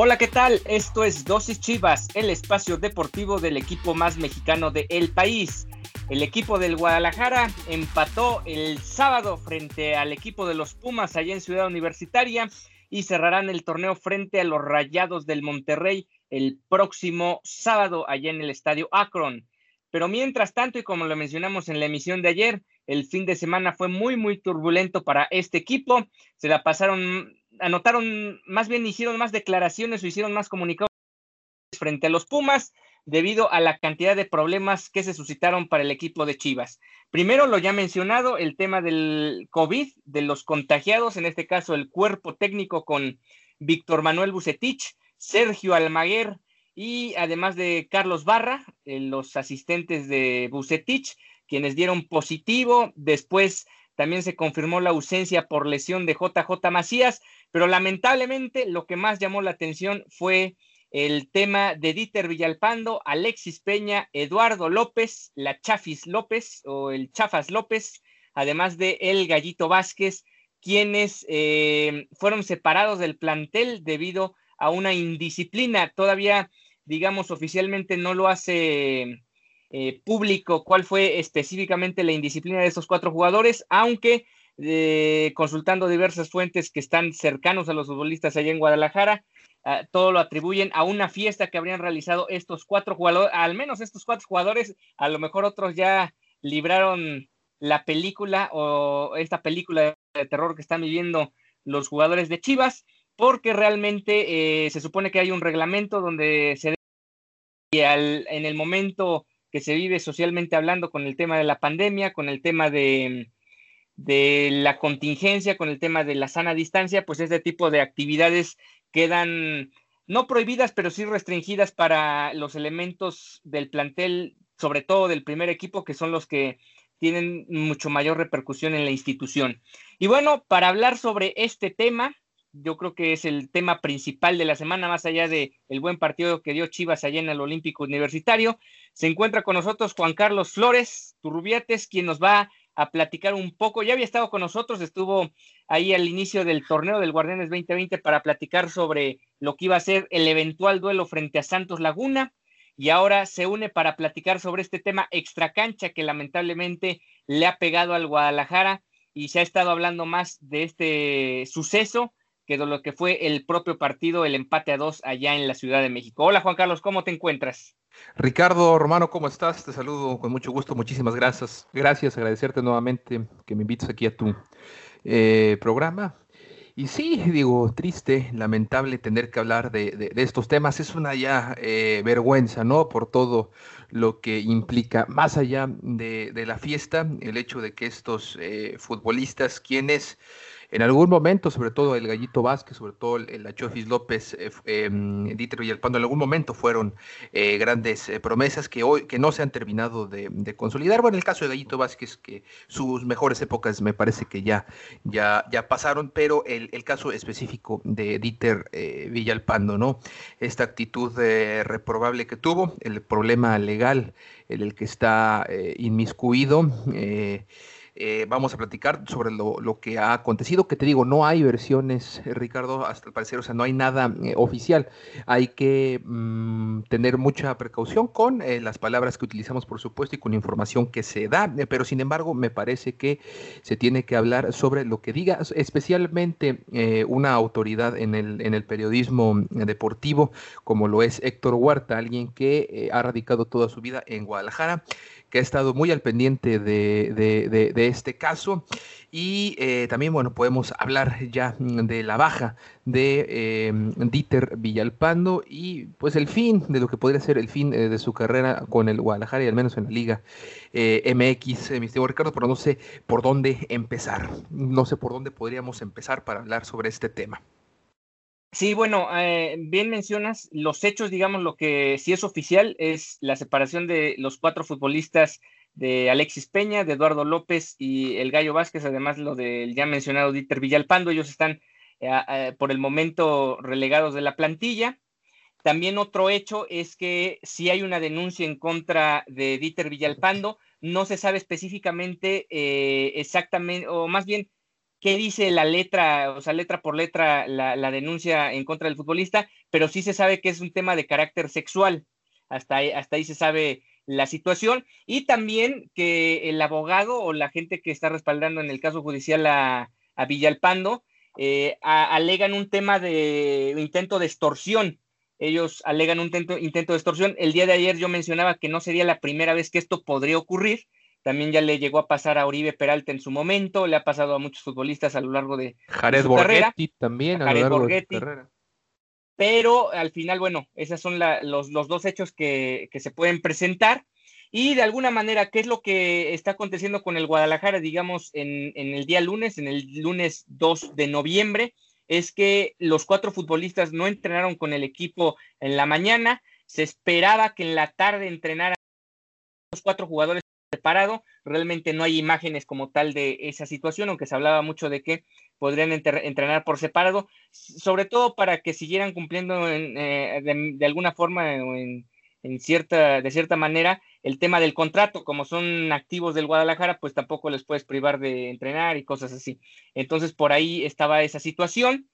Hola, ¿qué tal? Esto es Dosis Chivas, el espacio deportivo del equipo más mexicano de el país. El equipo del Guadalajara empató el sábado frente al equipo de los Pumas allá en Ciudad Universitaria y cerrarán el torneo frente a los Rayados del Monterrey el próximo sábado allá en el Estadio Akron. Pero mientras tanto, y como lo mencionamos en la emisión de ayer, el fin de semana fue muy, muy turbulento para este equipo. Se la pasaron, anotaron, más bien hicieron más declaraciones o hicieron más comunicados frente a los Pumas debido a la cantidad de problemas que se suscitaron para el equipo de Chivas. Primero, lo ya mencionado, el tema del COVID, de los contagiados, en este caso el cuerpo técnico con Víctor Manuel Bucetich, Sergio Almaguer y además de Carlos Barra, eh, los asistentes de Bucetich, quienes dieron positivo. Después también se confirmó la ausencia por lesión de JJ Macías, pero lamentablemente lo que más llamó la atención fue el tema de Dieter Villalpando, Alexis Peña, Eduardo López, la Chafis López o el Chafas López, además de El Gallito Vázquez, quienes eh, fueron separados del plantel debido a una indisciplina. Todavía, digamos, oficialmente no lo hace eh, público cuál fue específicamente la indisciplina de estos cuatro jugadores, aunque eh, consultando diversas fuentes que están cercanos a los futbolistas allá en Guadalajara, Ah, todo lo atribuyen a una fiesta que habrían realizado estos cuatro jugadores, al menos estos cuatro jugadores, a lo mejor otros ya libraron la película o esta película de terror que están viviendo los jugadores de Chivas, porque realmente eh, se supone que hay un reglamento donde se y en el momento que se vive socialmente hablando con el tema de la pandemia, con el tema de, de la contingencia, con el tema de la sana distancia, pues este tipo de actividades quedan no prohibidas, pero sí restringidas para los elementos del plantel, sobre todo del primer equipo, que son los que tienen mucho mayor repercusión en la institución. Y bueno, para hablar sobre este tema, yo creo que es el tema principal de la semana, más allá de el buen partido que dio Chivas allá en el Olímpico Universitario. Se encuentra con nosotros Juan Carlos Flores Turrubiates, quien nos va a platicar un poco. Ya había estado con nosotros, estuvo ahí al inicio del torneo del Guardianes 2020 para platicar sobre lo que iba a ser el eventual duelo frente a Santos Laguna y ahora se une para platicar sobre este tema extracancha que lamentablemente le ha pegado al Guadalajara y se ha estado hablando más de este suceso que de lo que fue el propio partido, el empate a dos allá en la Ciudad de México. Hola Juan Carlos, ¿cómo te encuentras? Ricardo, Romano, ¿cómo estás? Te saludo con mucho gusto, muchísimas gracias. Gracias, agradecerte nuevamente que me invites aquí a tu eh, programa. Y sí, digo, triste, lamentable tener que hablar de, estos temas. Es una ya eh, vergüenza, ¿no? Por todo lo que implica, más allá de, la fiesta, el hecho de que estos eh, futbolistas, quienes en algún momento, sobre todo el Gallito Vázquez, sobre todo el, Achofis López, eh, eh, Dieter Villalpando, en algún momento fueron eh, grandes eh, promesas que hoy que no se han terminado de, consolidar. Bueno, en el caso de Gallito Vázquez, que sus mejores épocas me parece que ya, ya, ya pasaron, pero el, el caso específico de Dieter Villalpando, ¿no? Esta actitud reprobable que tuvo, el problema legal en el que está inmiscuido. Eh, vamos a platicar sobre lo, que ha acontecido, que te digo, no hay versiones, eh, Ricardo, hasta el parecer, o sea, no hay nada eh, oficial. Hay que mm, tener mucha precaución con las palabras que utilizamos, por supuesto, y con la información que se da, pero sin embargo, me parece que se tiene que hablar sobre lo que diga, especialmente una autoridad en el, en el periodismo deportivo, como lo es Héctor Huerta, alguien que ha radicado toda su vida en Guadalajara que ha estado muy al pendiente de, este caso. Y eh, también, bueno, podemos hablar ya de la baja de eh, Dieter Villalpando y pues el fin de lo que podría ser el fin de su carrera con el Guadalajara y al menos en la Liga MX, mi estimado Ricardo, pero no sé por dónde empezar. No sé por dónde podríamos empezar para hablar sobre este tema. Sí, bueno, eh, bien mencionas los hechos, digamos, lo que sí es oficial es la separación de los cuatro futbolistas de Alexis Peña, de Eduardo López y el Gallo Vázquez, además lo del ya mencionado Dieter Villalpando, ellos están eh, eh, por el momento relegados de la plantilla. También otro hecho es que si hay una denuncia en contra de Dieter Villalpando, no se sabe específicamente exactamente, o más bien qué dice la letra, o sea, letra por letra, la, denuncia en contra del futbolista, pero sí se sabe que es un tema de carácter sexual. Hasta ahí, hasta ahí se sabe la situación. Y también que el abogado o la gente que está respaldando en el caso judicial a, Villalpando eh, alegan un tema de intento de extorsión. Ellos alegan un intento, intento de extorsión. El día de ayer yo mencionaba que no sería la primera vez que esto podría ocurrir también ya le llegó a pasar a Oribe Peralta en su momento, le ha pasado a muchos futbolistas a lo largo de, Jared su Borghetti también a, lo largo de su carrera. Pero al final, bueno, esos son los, dos hechos que, se pueden presentar. Y de alguna manera, ¿qué es lo que está aconteciendo con el Guadalajara, digamos, en, en, el día lunes, en el lunes 2 de noviembre? Es que los cuatro futbolistas no entrenaron con el equipo en la mañana. Se esperaba que en la tarde entrenaran los cuatro jugadores separado. Realmente no hay imágenes como tal de esa situación, aunque se hablaba mucho de que podrían entrenar por separado, sobre todo para que siguieran cumpliendo eh, de, alguna forma o en, cierta, de cierta manera el tema del contrato, como son activos del Guadalajara, pues tampoco les puedes privar de entrenar y cosas así. Entonces por ahí estaba esa situación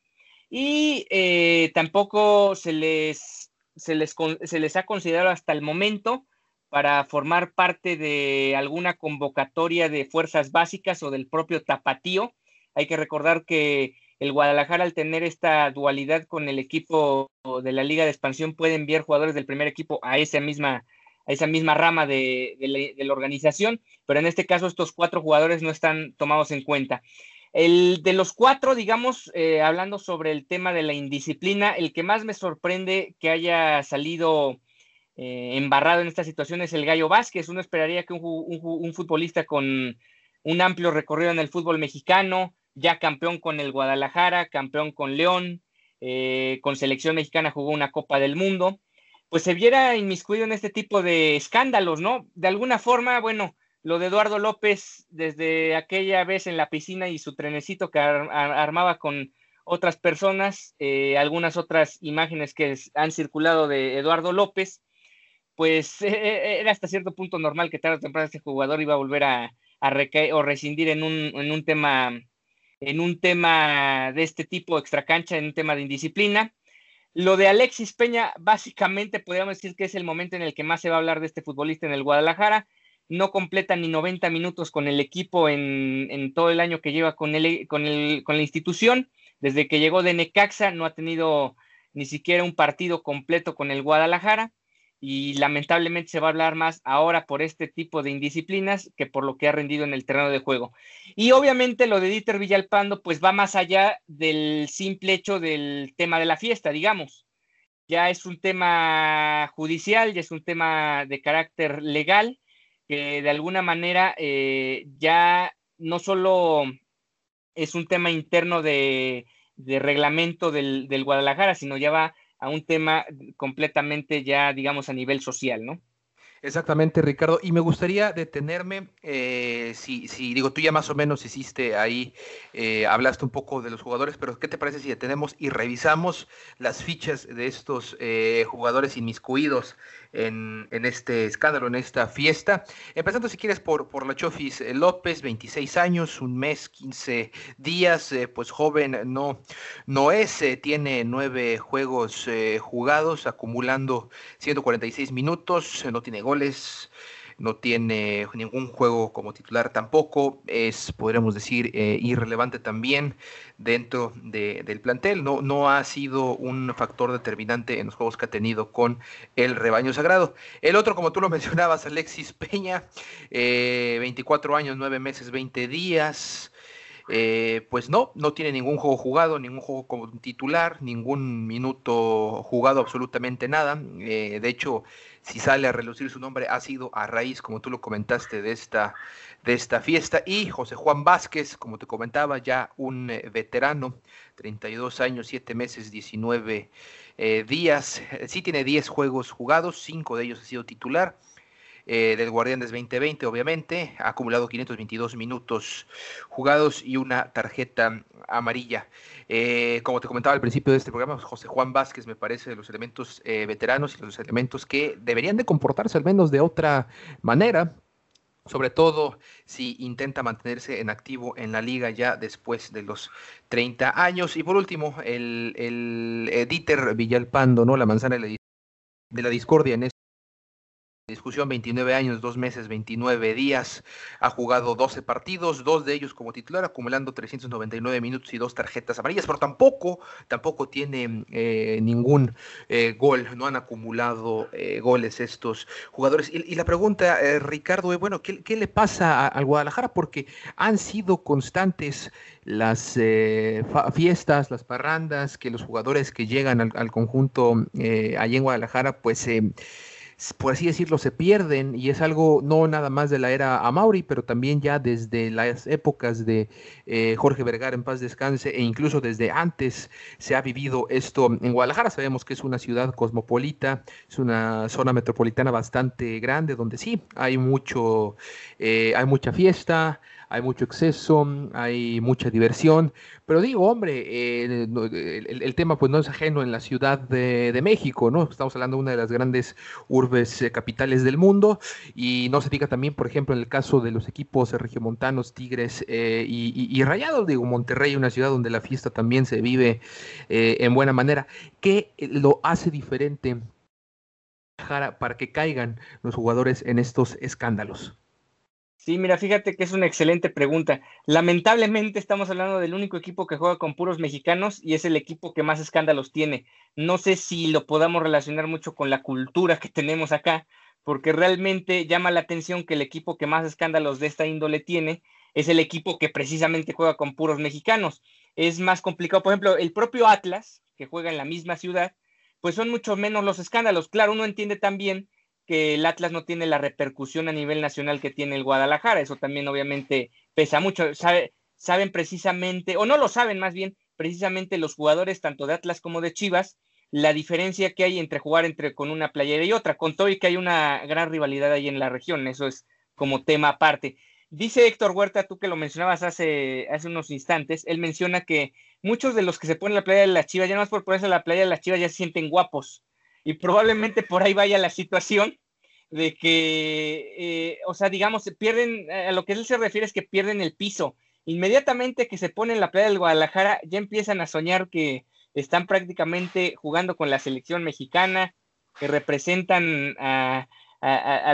y eh, tampoco se les, se les, se les ha considerado hasta el momento para formar parte de alguna convocatoria de fuerzas básicas o del propio tapatío. Hay que recordar que el Guadalajara al tener esta dualidad con el equipo de la Liga de Expansión puede enviar jugadores del primer equipo a esa misma, a esa misma rama de, la, organización, pero en este caso estos cuatro jugadores no están tomados en cuenta. El de los cuatro, digamos, eh, hablando sobre el tema de la indisciplina, el que más me sorprende que haya salido eh, embarrado en esta situación es el Gallo Vázquez. Uno esperaría que un, futbolista con un amplio recorrido en el fútbol mexicano, ya campeón con el Guadalajara, campeón con León, eh, con selección mexicana jugó una Copa del Mundo, pues se viera inmiscuido en este tipo de escándalos, ¿no? De alguna forma, bueno, lo de Eduardo López desde aquella vez en la piscina y su trenecito que armaba con otras personas, eh, algunas otras imágenes que han circulado de Eduardo López, pues e, e, era hasta cierto punto normal que tarde o temprano este jugador iba a volver a, recaer o rescindir en un, en un tema en un tema de este tipo extracancha, en un tema de indisciplina. Lo de Alexis Peña, básicamente podríamos decir que es el momento en el que más se va a hablar de este futbolista en el Guadalajara. No completa ni 90 minutos con el equipo en, en todo el año que lleva con, el, con, el, con la institución. Desde que llegó de Necaxa no ha tenido ni siquiera un partido completo con el Guadalajara y lamentablemente se va a hablar más ahora por este tipo de indisciplinas que por lo que ha rendido en el terreno de juego. Y obviamente lo de Dieter Villalpando pues va más allá del simple hecho del tema de la fiesta, digamos. Ya es un tema judicial, ya es un tema de carácter legal, que de alguna manera eh, ya no solo es un tema interno de, reglamento del, del Guadalajara, sino ya va a un tema completamente ya, digamos, a nivel social, ¿no? Exactamente, Ricardo. Y me gustaría detenerme, eh, si, si, digo, tú ya más o menos hiciste ahí, eh, hablaste un poco de los jugadores, pero ¿qué te parece si detenemos y revisamos las fichas de estos eh, jugadores inmiscuidos en, este escándalo, en esta fiesta? Empezando, si quieres, por, por la Chofis López, 26 años, un mes, 15 días, pues joven no, no es, tiene nueve juegos jugados, acumulando 146 minutos, no tiene no tiene ningún juego como titular tampoco, es, podríamos decir, eh, irrelevante también dentro del plantel, no, no ha sido un factor determinante en los juegos que ha tenido con el rebaño sagrado. El otro, como tú lo mencionabas, Alexis Peña, 24 años, 9 meses, 20 días. Eh, pues no, no tiene ningún juego jugado, ningún juego como titular, ningún minuto jugado, absolutamente nada. Eh, de hecho, si sale a relucir su nombre, ha sido a raíz, como tú lo comentaste, de esta, de esta fiesta. Y José Juan Vázquez, como te comentaba, ya un eh, veterano, 32 años, 7 meses, 19 días. Sí tiene 10 juegos jugados, 5 de ellos ha sido titular. Eh, del Guardianes 2020, obviamente. Ha acumulado 522 minutos jugados y una tarjeta amarilla. Eh, como te comentaba al principio de este programa, José Juan Vázquez me parece de los elementos eh, veteranos y los elementos que deberían de comportarse al menos de otra manera, sobre todo si intenta mantenerse en activo en la liga ya después de los 30 años. Y por último, el, el Dieter Villalpando, ¿no? la manzana de la discordia en discusión, 29 años, 2 meses, 29 días, ha jugado 12 partidos, dos de ellos como titular, acumulando 399 minutos y dos tarjetas amarillas, pero tampoco, tampoco tiene eh, ningún eh, gol, no han acumulado eh, goles estos jugadores. Y, la pregunta, Ricardo, es, bueno, ¿qué, le pasa al Guadalajara? Porque han sido constantes las fiestas, las parrandas, que los jugadores que llegan al, al conjunto allí en Guadalajara, pues por así decirlo, se pierden y es algo no nada más de la era Amauri, pero también ya desde las épocas de eh, Jorge Vergara en paz descanse e incluso desde antes se ha vivido esto en Guadalajara. Sabemos que es una ciudad cosmopolita, es una zona metropolitana bastante grande donde sí hay mucho, eh, hay mucha fiesta, hay mucho exceso, hay mucha diversión, pero digo, hombre, eh, el, tema pues no es ajeno en la Ciudad de, México, ¿no? Estamos hablando de una de las grandes urbes eh, capitales del mundo y no se diga también, por ejemplo, en el caso de los equipos regiomontanos, Tigres eh, y, Rayados, digo, Monterrey, una ciudad donde la fiesta también se vive en buena manera. ¿Qué lo hace diferente para que caigan los jugadores en estos escándalos? Sí, mira, fíjate que es una excelente pregunta. Lamentablemente estamos hablando del único equipo que juega con puros mexicanos y es el equipo que más escándalos tiene. No sé si lo podamos relacionar mucho con la cultura que tenemos acá, porque realmente llama la atención que el equipo que más escándalos de esta índole tiene es el equipo que precisamente juega con puros mexicanos. Es más complicado, por ejemplo, el propio Atlas, que juega en la misma ciudad, pues son mucho menos los escándalos. Claro, uno entiende también que el Atlas no tiene la repercusión a nivel nacional que tiene el Guadalajara. Eso también obviamente pesa mucho. saben precisamente, o no lo saben más bien, precisamente los jugadores tanto de Atlas como de Chivas, la diferencia que hay entre jugar entre con una playera y otra, con todo y que hay una gran rivalidad ahí en la región, eso es como tema aparte. Dice Héctor Huerta, tú que lo mencionabas hace, hace unos instantes, él menciona que muchos de los que se ponen la playa de las Chivas, ya no más por ponerse la playa de las Chivas, ya se sienten guapos y probablemente por ahí vaya la situación de que, eh, o sea, digamos, pierden, a lo que él se refiere es que pierden el piso. Inmediatamente que se ponen en la playa del Guadalajara, ya empiezan a soñar que están prácticamente jugando con la selección mexicana, que representan a,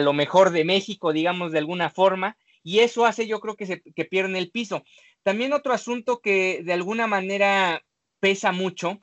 lo mejor de México, digamos, de alguna forma, y eso hace yo creo que, se, que pierden el piso. También otro asunto que de alguna manera pesa mucho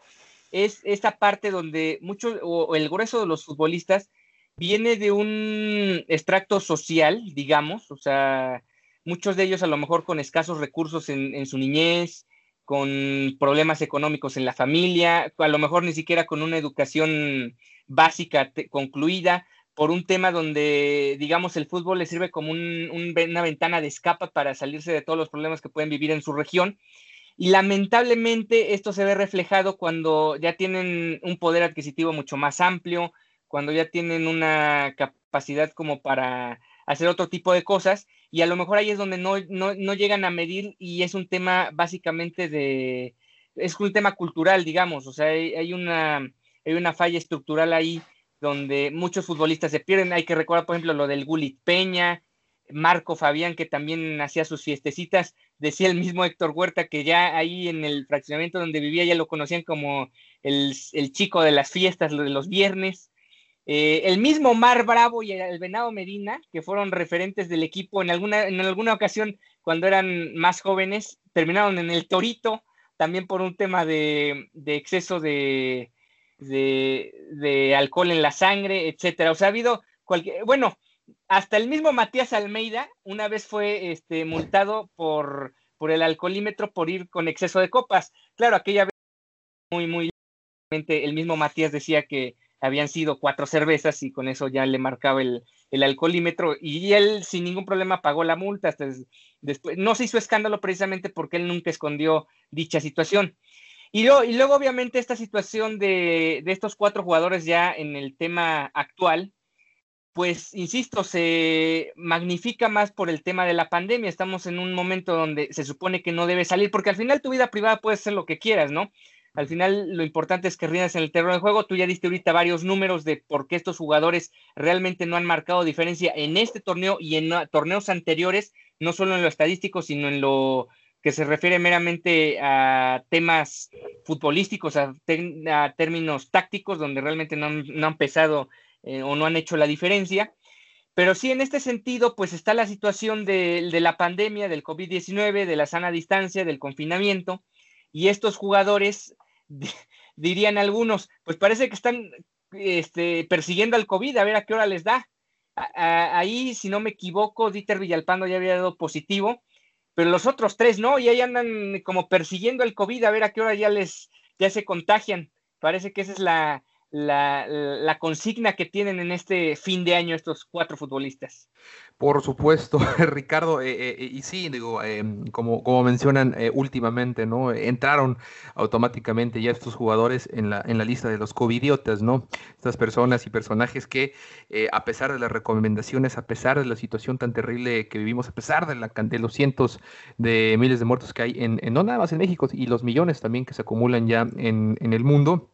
es esta parte donde muchos o, el grueso de los futbolistas viene de un extracto social, digamos, o sea, muchos de ellos a lo mejor con escasos recursos en, su niñez, con problemas económicos en la familia, a lo mejor ni siquiera con una educación básica concluida, por un tema donde, digamos, el fútbol le sirve como una ventana de escapa para salirse de todos los problemas que pueden vivir en su región. Y lamentablemente esto se ve reflejado cuando ya tienen un poder adquisitivo mucho más amplio, cuando ya tienen una capacidad como para hacer otro tipo de cosas y a lo mejor ahí es donde no, llegan a medir y es un tema básicamente de, es un tema cultural, digamos, o sea, hay, una, hay una falla estructural ahí donde muchos futbolistas se pierden. Hay que recordar, por ejemplo, lo del Gulit Peña, Marco Fabián, que también hacía sus fiestecitas, decía el mismo Héctor Huerta que ya ahí en el fraccionamiento donde vivía ya lo conocían como el, chico de las fiestas, lo de los viernes. Eh, el mismo Mar Bravo y el Venado Medina, que fueron referentes del equipo en alguna, en alguna ocasión cuando eran más jóvenes, terminaron en el Torito, también por un tema de, exceso de, de, alcohol en la sangre, etcétera. O sea, ha habido cualquier, bueno, hasta el mismo Matías Almeida una vez fue este, multado por, por el alcoholímetro por ir con exceso de copas. Claro, aquella vez muy, muy, el mismo Matías decía que habían sido cuatro cervezas y con eso ya le marcaba el, alcoholímetro y él sin ningún problema pagó la multa. después, no se hizo escándalo precisamente porque él nunca escondió dicha situación. Y, y luego, obviamente, esta situación de, de, estos cuatro jugadores ya en el tema actual, pues, insisto, se magnifica más por el tema de la pandemia. Estamos en un momento donde se supone que no debe salir, porque al final tu vida privada puede ser lo que quieras, ¿no? Al final lo importante es que rindas en el terreno de juego. Tú ya diste ahorita varios números de por qué estos jugadores realmente no han marcado diferencia en este torneo y en torneos anteriores, no solo en lo estadístico, sino en lo que se refiere meramente a temas futbolísticos, a, términos tácticos, donde realmente no han, pesado eh, o no han hecho la diferencia. Pero sí, en este sentido, pues está la situación de, la pandemia, del COVID-19, de la sana distancia, del confinamiento, y estos jugadores dirían algunos, pues parece que están este, persiguiendo al COVID, a ver a qué hora les da. ahí, si no me equivoco, Dieter Villalpando ya había dado positivo, pero los otros tres no, y ahí andan como persiguiendo al COVID, a ver a qué hora ya les, ya se contagian. Parece que esa es la, la, consigna que tienen en este fin de año estos cuatro futbolistas. Por supuesto, Ricardo, eh, eh, y sí, digo, como, como mencionan eh, últimamente, ¿no? Entraron automáticamente ya estos jugadores en la, en la lista de los covidiotas, ¿no? Estas personas y personajes que, a pesar de las recomendaciones, a pesar de la situación tan terrible que vivimos, a pesar de, la, de los cientos de miles de muertos que hay en, en, no nada más en México, y los millones también que se acumulan ya en, en el mundo,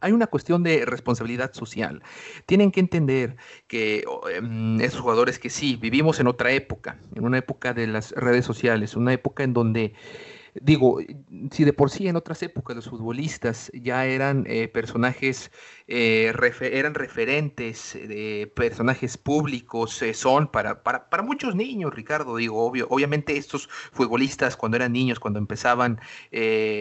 hay una cuestión de responsabilidad social. Tienen que entender que em, esos jugadores que sí, vivimos en otra época, en una época de las redes sociales, una época en donde digo, si de por sí en otras épocas los futbolistas ya eran eh, personajes, eh, eran referentes de personajes públicos, eh, son para, para, para, muchos niños, Ricardo, digo, obvio, obviamente estos futbolistas cuando eran niños, cuando empezaban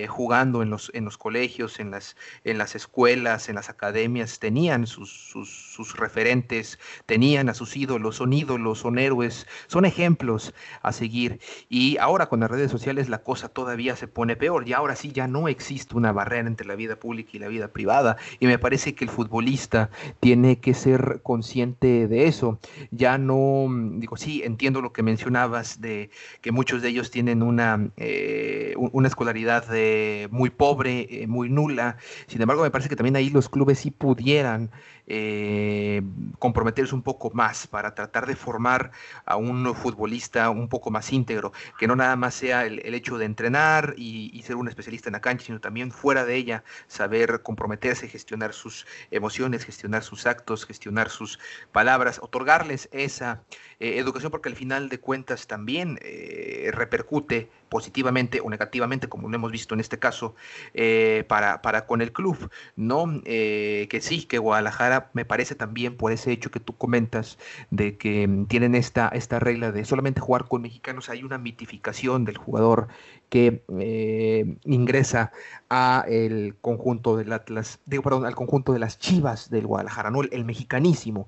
jugando en los, en los colegios, en las, en las escuelas, en las academias, tenían sus, sus, sus referentes, tenían a sus ídolos, son ídolos, son héroes, son ejemplos a seguir. Y ahora con las redes sociales la cosa todavía se pone peor. Y ahora sí ya no existe una barrera entre la vida pública y la vida privada. Y me parece que el futbolista tiene que ser consciente de eso. Ya no, digo, sí, entiendo lo que mencionabas de que muchos de ellos tienen una, eh, una escolaridad eh, muy pobre, eh, muy nula. Sin embargo, me parece que también ahí los clubes sí pudieran eh, comprometerse un poco más para tratar de formar a un futbolista un poco más íntegro, que no nada más sea el, hecho de entrenar y, ser un especialista en la cancha, sino también fuera de ella saber comprometerse, gestionar sus emociones, gestionar sus actos, gestionar sus palabras, otorgarles esa eh, educación, porque al final de cuentas también eh, repercute positivamente o negativamente, como lo hemos visto en este caso, eh, para, para con el club, ¿no? que sí, que Guadalajara me parece también por ese hecho que tú comentas de que mm, tienen esta, esta regla de solamente jugar con mexicanos, hay una mitificación del jugador que eh, ingresa a el conjunto del Atlas, digo, perdón, al conjunto de las Chivas del Guadalajara, ¿no? El, mexicanísimo.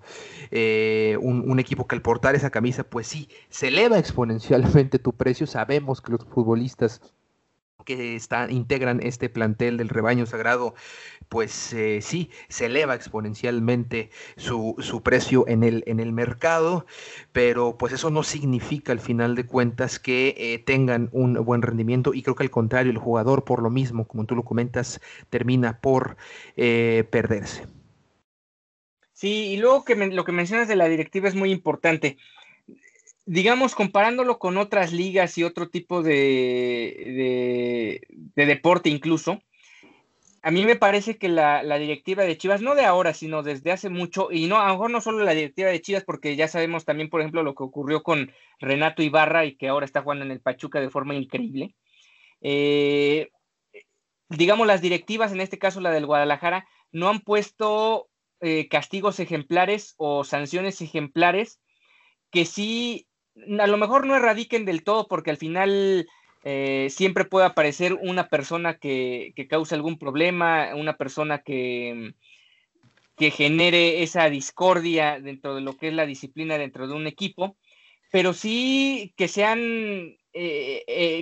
Eh, un, equipo que al portar esa camisa, pues sí, se eleva exponencialmente tu precio. Sabemos que los futbolistas que están, integran este plantel del rebaño sagrado, pues eh, sí, se eleva exponencialmente su, su, precio en el, en el mercado, pero pues eso no significa al final de cuentas que eh, tengan un buen rendimiento y creo que al contrario, el jugador por lo mismo, como tú lo comentas, termina por eh, perderse. Sí, y luego que lo que mencionas de la directiva es muy importante digamos, comparándolo con otras ligas y otro tipo de, de, deporte incluso, a mí me parece que la, directiva de Chivas, no de ahora, sino desde hace mucho, y no, a lo mejor no solo la directiva de Chivas, porque ya sabemos también, por ejemplo, lo que ocurrió con Renato Ibarra y que ahora está jugando en el Pachuca de forma increíble. Eh, digamos, las directivas, en este caso la del Guadalajara, no han puesto eh, castigos ejemplares o sanciones ejemplares que sí, a lo mejor no erradiquen del todo, porque al final eh, siempre puede aparecer una persona que, que cause algún problema, una persona que, que genere esa discordia dentro de lo que es la disciplina dentro de un equipo, pero sí que sean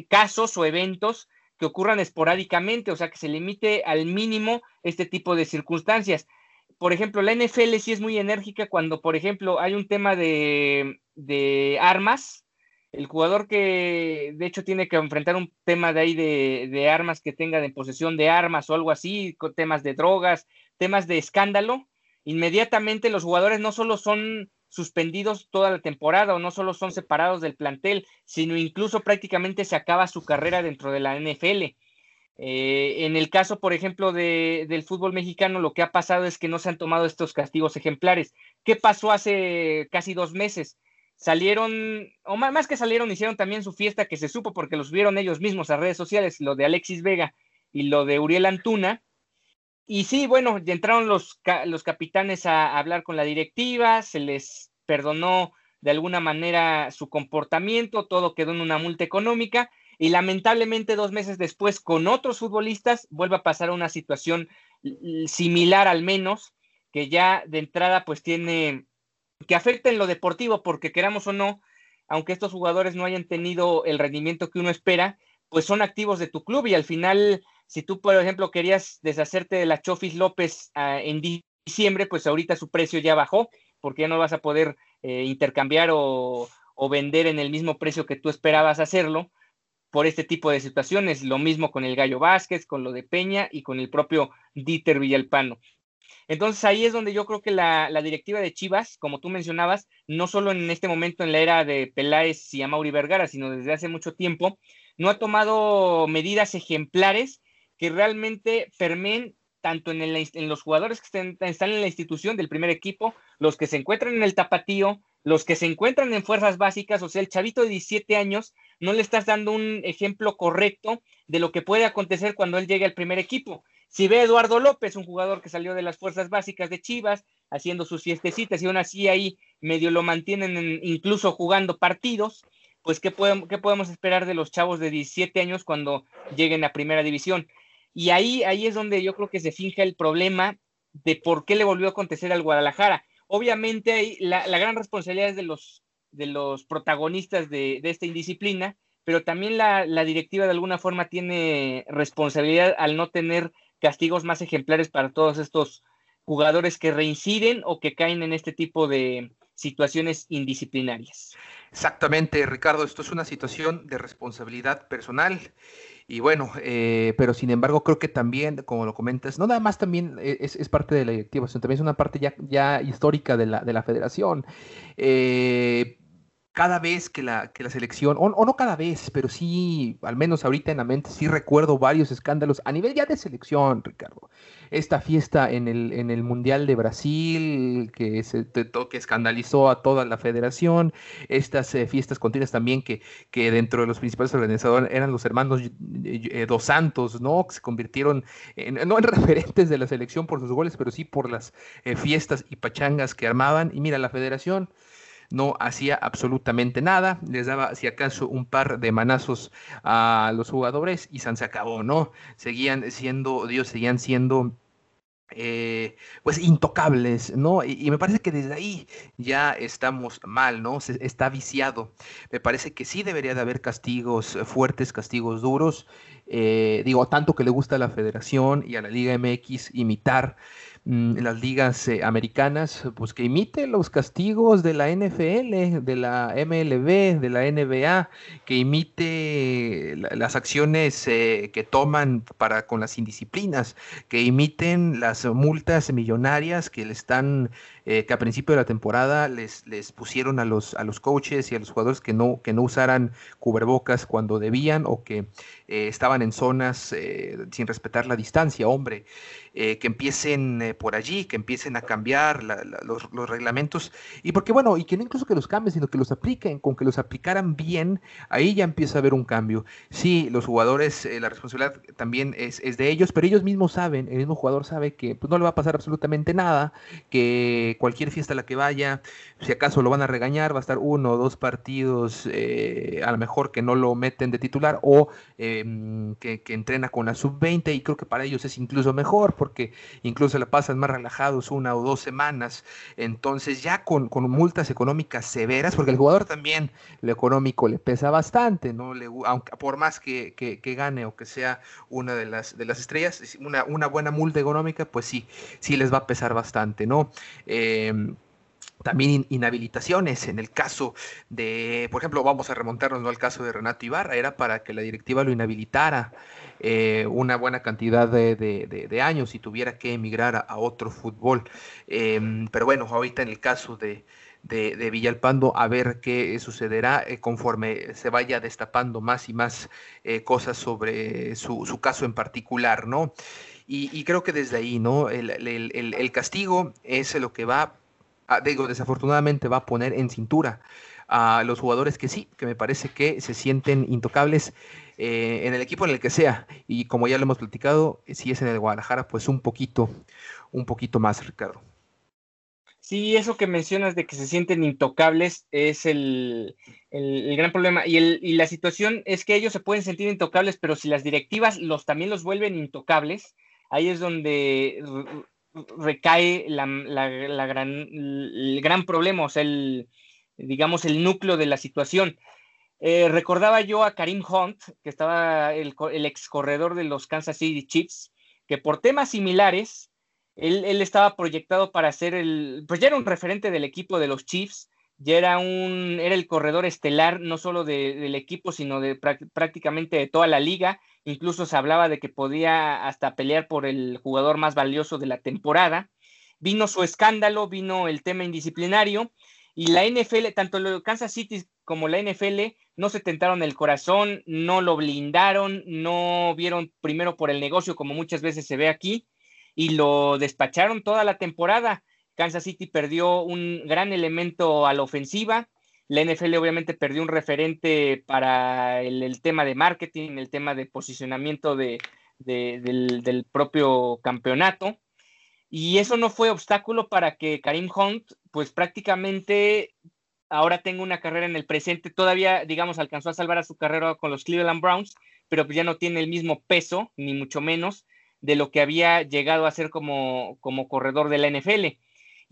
casos o eventos que ocurran esporádicamente, o sea, que se limite al mínimo este tipo de circunstancias. Por ejemplo, la NFL sí es muy enérgica cuando, por ejemplo, hay un tema de, armas. El jugador que de hecho tiene que enfrentar un tema de ahí de, de armas que tenga de posesión de armas o algo así, temas de drogas, temas de escándalo, inmediatamente los jugadores no solo son suspendidos toda la temporada o no solo son separados del plantel, sino incluso prácticamente se acaba su carrera dentro de la NFL. Eh, en el caso, por ejemplo, del fútbol mexicano, lo que ha pasado es que no se han tomado estos castigos ejemplares. ¿Qué pasó hace casi dos meses? Salieron, o más, que salieron, hicieron también su fiesta que se supo porque lo subieron ellos mismos a redes sociales, lo de Alexis Vega y lo de Uriel Antuna, y sí, bueno, entraron los, los capitanes a, hablar con la directiva, se les perdonó de alguna manera su comportamiento, todo quedó en una multa económica y lamentablemente dos meses después con otros futbolistas vuelve a pasar una situación similar al menos, que ya de entrada pues tiene que afecta en lo deportivo porque queramos o no, aunque estos jugadores no hayan tenido el rendimiento que uno espera, pues son activos de tu club y al final si tú, por ejemplo, querías deshacerte de la Chofis López ah, en diciembre, pues ahorita su precio ya bajó, porque ya no vas a poder eh, intercambiar o, vender en el mismo precio que tú esperabas hacerlo por este tipo de situaciones. Lo mismo con el Gallo Vázquez, con lo de Peña y con el propio Dieter Villalpano. Entonces ahí es donde yo creo que la, directiva de Chivas, como tú mencionabas, no solo en este momento en la era de Peláez y Amauri Vergara, sino desde hace mucho tiempo, no ha tomado medidas ejemplares que realmente permeen tanto en, en los jugadores que estén, están en la institución del primer equipo, los que se encuentran en el tapatío, los que se encuentran en fuerzas básicas, o sea, el chavito de 17 años, no le estás dando un ejemplo correcto de lo que puede acontecer cuando él llegue al primer equipo. Si ve Eduardo López, un jugador que salió de las fuerzas básicas de Chivas, haciendo sus fiestecitas y aún así ahí medio lo mantienen incluso jugando partidos, pues ¿qué podemos, ¿qué podemos esperar de los chavos de 17 años cuando lleguen a primera división? Y ahí, ahí es donde yo creo que se finge el problema de por qué le volvió a acontecer al Guadalajara. Obviamente la gran responsabilidad es de los, de los protagonistas de, esta indisciplina, pero también la, la, directiva de alguna forma tiene responsabilidad al no tener castigos más ejemplares para todos estos jugadores que reinciden o que caen en este tipo de situaciones indisciplinarias. Exactamente, Ricardo, esto es una situación de responsabilidad personal y bueno, eh, pero sin embargo creo que también, como lo comentas, no nada más también e, es, parte de la directiva, sino también es una parte ya, ya histórica de la, de la federación. Eh, cada vez que la, que la selección, o, no cada vez, pero sí, al menos ahorita en la mente, sí recuerdo varios escándalos a nivel ya de selección, Ricardo. Esta fiesta en el, en el Mundial de Brasil, que, se, que escandalizó a toda la federación, estas eh, fiestas continuas también que, que dentro de los principales organizadores eran los hermanos eh, eh, Dos Santos, ¿no? Que se convirtieron en, no en referentes de la selección por sus goles, pero sí por las fiestas y pachangas que armaban. Y mira, la federación no hacía absolutamente nada, les daba si acaso un par de manazos a los jugadores y se acabó, ¿no? Seguían siendo, Dios, seguían siendo eh, pues intocables, ¿no? Y, me parece que desde ahí ya estamos mal, ¿no? Se, está viciado. Me parece que sí debería de haber castigos fuertes, castigos duros. Eh, digo, tanto que le gusta a la federación y a la Liga MX imitar en las ligas eh, americanas, pues que imite los castigos de la NFL, de la MLB, de la NBA, que imite las acciones eh, que toman para con las indisciplinas, que imiten las multas millonarias que le están eh, que a principio de la temporada les, les pusieron a los, a los coaches y a los jugadores que no, que no usaran cubrebocas cuando debían o que eh, estaban en zonas eh, sin respetar la distancia, hombre, que empiecen por allí, que empiecen a cambiar los, los, reglamentos y porque bueno, y que no incluso que los cambien, sino que los apliquen, con que los aplicaran bien, ahí ya empieza a haber un cambio. Sí, los jugadores, la responsabilidad también es, es, de ellos, pero ellos mismos saben, el mismo jugador sabe que pues, no le va a pasar absolutamente nada, que cualquier fiesta a la que vaya, si acaso lo van a regañar, va a estar uno o dos partidos, eh, a lo mejor que no lo meten de titular o em, que, entrena con la sub-20 y creo que para ellos es incluso mejor porque incluso la pasan más relajados una o dos semanas. Entonces ya con, multas económicas severas, porque el jugador también lo económico le pesa bastante, ¿no? Le, aunque, por más que, que, gane o que sea una de las, de las estrellas, una, una buena multa económica, pues sí, sí les va a pesar bastante, ¿no? Em, también inhabilitaciones. En el caso de, por ejemplo, vamos a remontarnos al caso de Renato Ibarra, era para que la directiva lo inhabilitara eh, una buena cantidad de, años y tuviera que emigrar a, otro fútbol. Em, pero bueno, ahorita en el caso de, de, Villalpando, a ver qué sucederá eh, conforme se vaya destapando más y más eh, cosas sobre su, su, caso en particular, ¿no? Y, creo que desde ahí, ¿no? El, el, castigo es lo que va, digo, desafortunadamente va a poner en cintura a los jugadores que sí, que me parece que se sienten intocables eh, en el equipo en el que sea. Y como ya lo hemos platicado, si es en el Guadalajara, pues un poquito, un poquito más, Ricardo. Sí, eso que mencionas de que se sienten intocables es el, gran problema. Y, el, y, la situación es que ellos se pueden sentir intocables, pero si las directivas los también los vuelven intocables, ahí es donde recae la, gran, el gran problema, o sea, el, digamos, el núcleo de la situación. Eh, recordaba yo a Karim Hunt, que estaba el, ex corredor de los Kansas City Chiefs, que por temas similares, él, estaba proyectado para ser el, pues ya era un referente del equipo de los Chiefs, ya era un, era el corredor estelar no solo del equipo, sino de prácticamente de toda la liga. Incluso se hablaba de que podía hasta pelear por el jugador más valioso de la temporada. Vino su escándalo, vino el tema indisciplinario y la NFL, tanto Kansas City como la NFL, no se tentaron el corazón, no lo blindaron, no vieron primero por el negocio como muchas veces se ve aquí y lo despacharon toda la temporada. Kansas City perdió un gran elemento a la ofensiva, la NFL obviamente perdió un referente para el, tema de marketing, el tema de posicionamiento de, del, propio campeonato. Y eso no fue obstáculo para que Karim Hunt, pues prácticamente ahora tenga una carrera en el presente. Todavía, digamos, alcanzó a salvar a su carrera con los Cleveland Browns, pero pues ya no tiene el mismo peso, ni mucho menos, de lo que había llegado a ser como, como corredor de la NFL.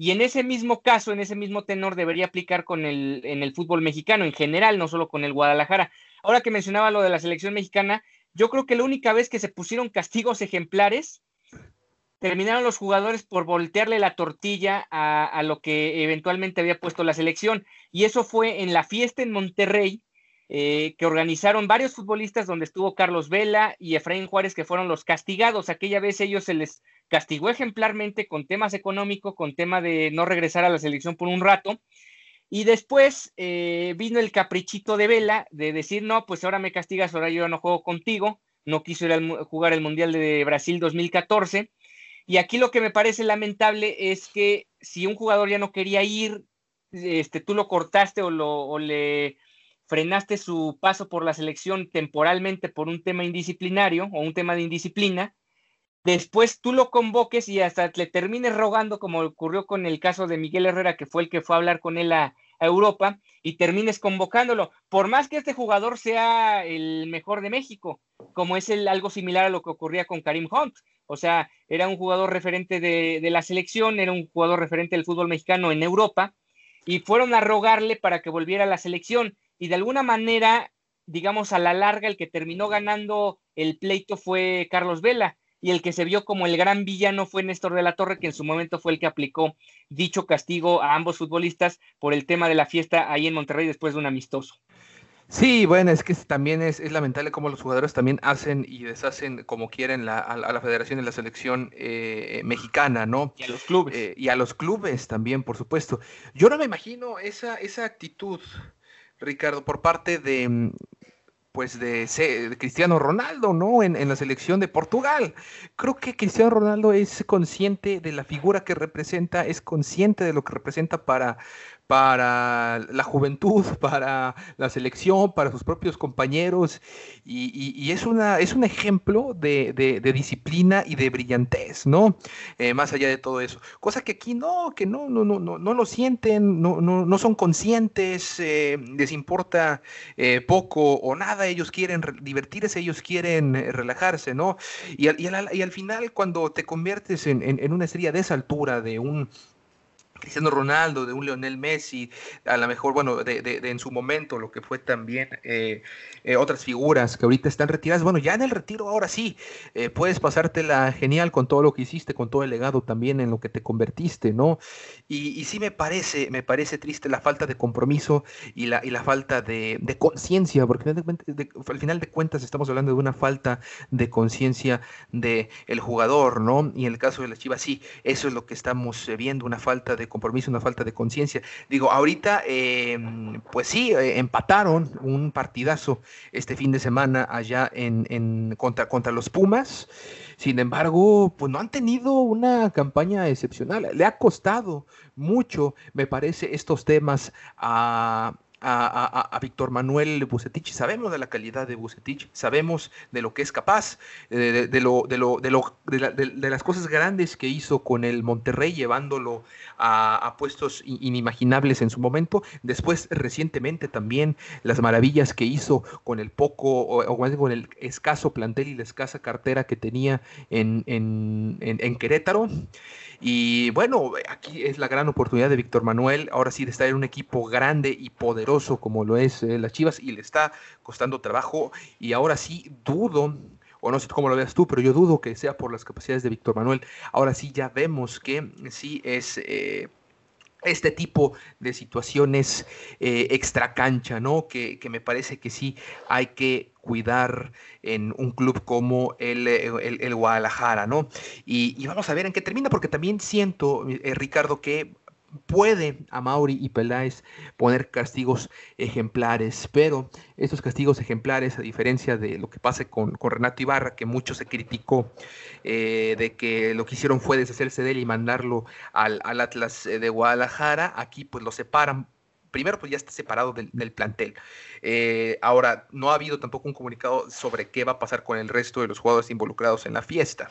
Y en ese mismo caso, en ese mismo tenor, debería aplicar con el, en el fútbol mexicano en general, no solo con el Guadalajara. Ahora que mencionaba lo de la selección mexicana, yo creo que la única vez que se pusieron castigos ejemplares, terminaron los jugadores por voltearle la tortilla a, a lo que eventualmente había puesto la selección. Y eso fue en la fiesta en Monterrey, eh, que organizaron varios futbolistas donde estuvo Carlos Vela y Efraín Juárez, que fueron los castigados. Aquella vez ellos se les castigó ejemplarmente con temas económicos, con tema de no regresar a la selección por un rato. Y después eh, vino el caprichito de Vela de decir, no, pues ahora me castigas, ahora yo no juego contigo. No quiso ir a jugar el Mundial de Brasil 2014. Y aquí lo que me parece lamentable es que si un jugador ya no quería ir, este, tú lo cortaste o, lo, o le frenaste su paso por la selección temporalmente por un tema indisciplinario o un tema de indisciplina, después tú lo convoques y hasta le termines rogando, como ocurrió con el caso de Miguel Herrera, que fue el que fue a hablar con él a, Europa, y termines convocándolo, por más que este jugador sea el mejor de México, como es algo similar a lo que ocurría con Karim Hunt. O sea, era un jugador referente de, de la selección, era un jugador referente del fútbol mexicano en Europa, y fueron a rogarle para que volviera a la selección y de alguna manera, digamos, a la larga el que terminó ganando el pleito fue Carlos Vela y el que se vio como el gran villano fue Néstor de la Torre, que en su momento fue el que aplicó dicho castigo a ambos futbolistas por el tema de la fiesta ahí en Monterrey después de un amistoso. Sí, bueno, es que también es, lamentable cómo los jugadores también hacen y deshacen como quieren a, la federación y la selección eh, mexicana, ¿no? Y a los clubes. Eh, y a los clubes también, por supuesto. Yo no me imagino esa, esa actitud, Ricardo, por parte de, mm, pues de, Cristiano Ronaldo, ¿no? En, en, la selección de Portugal. Creo que Cristiano Ronaldo es consciente de la figura que representa, es consciente de lo que representa para, para la juventud, para la selección, para sus propios compañeros, y, es, una, es un ejemplo de, disciplina y de brillantez, ¿no? Eh, más allá de todo eso. Cosa que aquí no, que no, no, no, no, no lo sienten, no, no, no son conscientes, eh, les importa eh, poco o nada, ellos quieren divertirse, ellos quieren relajarse, ¿no? Y al, y al, final, cuando te conviertes en, en una estrella de esa altura, de un Cristiano Ronaldo, de un Lionel Messi, a lo mejor, bueno, de, en su momento, lo que fue también eh, eh, otras figuras que ahorita están retiradas. Bueno, ya en el retiro, ahora sí, eh, puedes pasártela genial con todo lo que hiciste, con todo el legado también en lo que te convertiste, ¿no? Y, sí me parece, me parece triste la falta de compromiso y la, falta de, conciencia, porque al final de cuentas estamos hablando de una falta de conciencia del el jugador, ¿no? Y en el caso de las Chivas, sí, eso es lo que estamos viendo, una falta de compromiso, una falta de conciencia. Digo, ahorita, em, pues sí, eh, empataron un partidazo este fin de semana allá en, contra, contra los Pumas. Sin embargo, pues no han tenido una campaña excepcional. Le ha costado mucho, me parece, estos temas a, a, Víctor Manuel Bucetich. Sabemos de la calidad de Bucetich, sabemos de lo que es capaz, de, lo, de, lo, de, lo, de, las cosas grandes que hizo con el Monterrey, llevándolo a, puestos inimaginables en su momento. Después, recientemente también, las maravillas que hizo con el poco, o, con el escaso plantel y la escasa cartera que tenía en, en, en Querétaro. Y bueno, aquí es la gran oportunidad de Víctor Manuel, ahora sí de estar en un equipo grande y poderoso como lo es eh, las Chivas y le está costando trabajo y ahora sí dudo o no sé cómo lo veas tú, pero yo dudo que sea por las capacidades de Víctor Manuel. Ahora sí ya vemos que sí es eh, este tipo de situaciones eh, extra cancha, ¿no? Que, me parece que sí hay que cuidar en un club como el, el, Guadalajara, ¿no? Y, vamos a ver en qué termina, porque también siento, eh, Ricardo, que puede a Mauri y Peláez poner castigos ejemplares, pero estos castigos ejemplares, a diferencia de lo que pase con, Renato Ibarra, que mucho se criticó eh, de que lo que hicieron fue deshacerse de él y mandarlo al, Atlas de Guadalajara, aquí pues lo separan primero pues ya está separado del, plantel. Eh, ahora, no ha habido tampoco un comunicado sobre qué va a pasar con el resto de los jugadores involucrados en la fiesta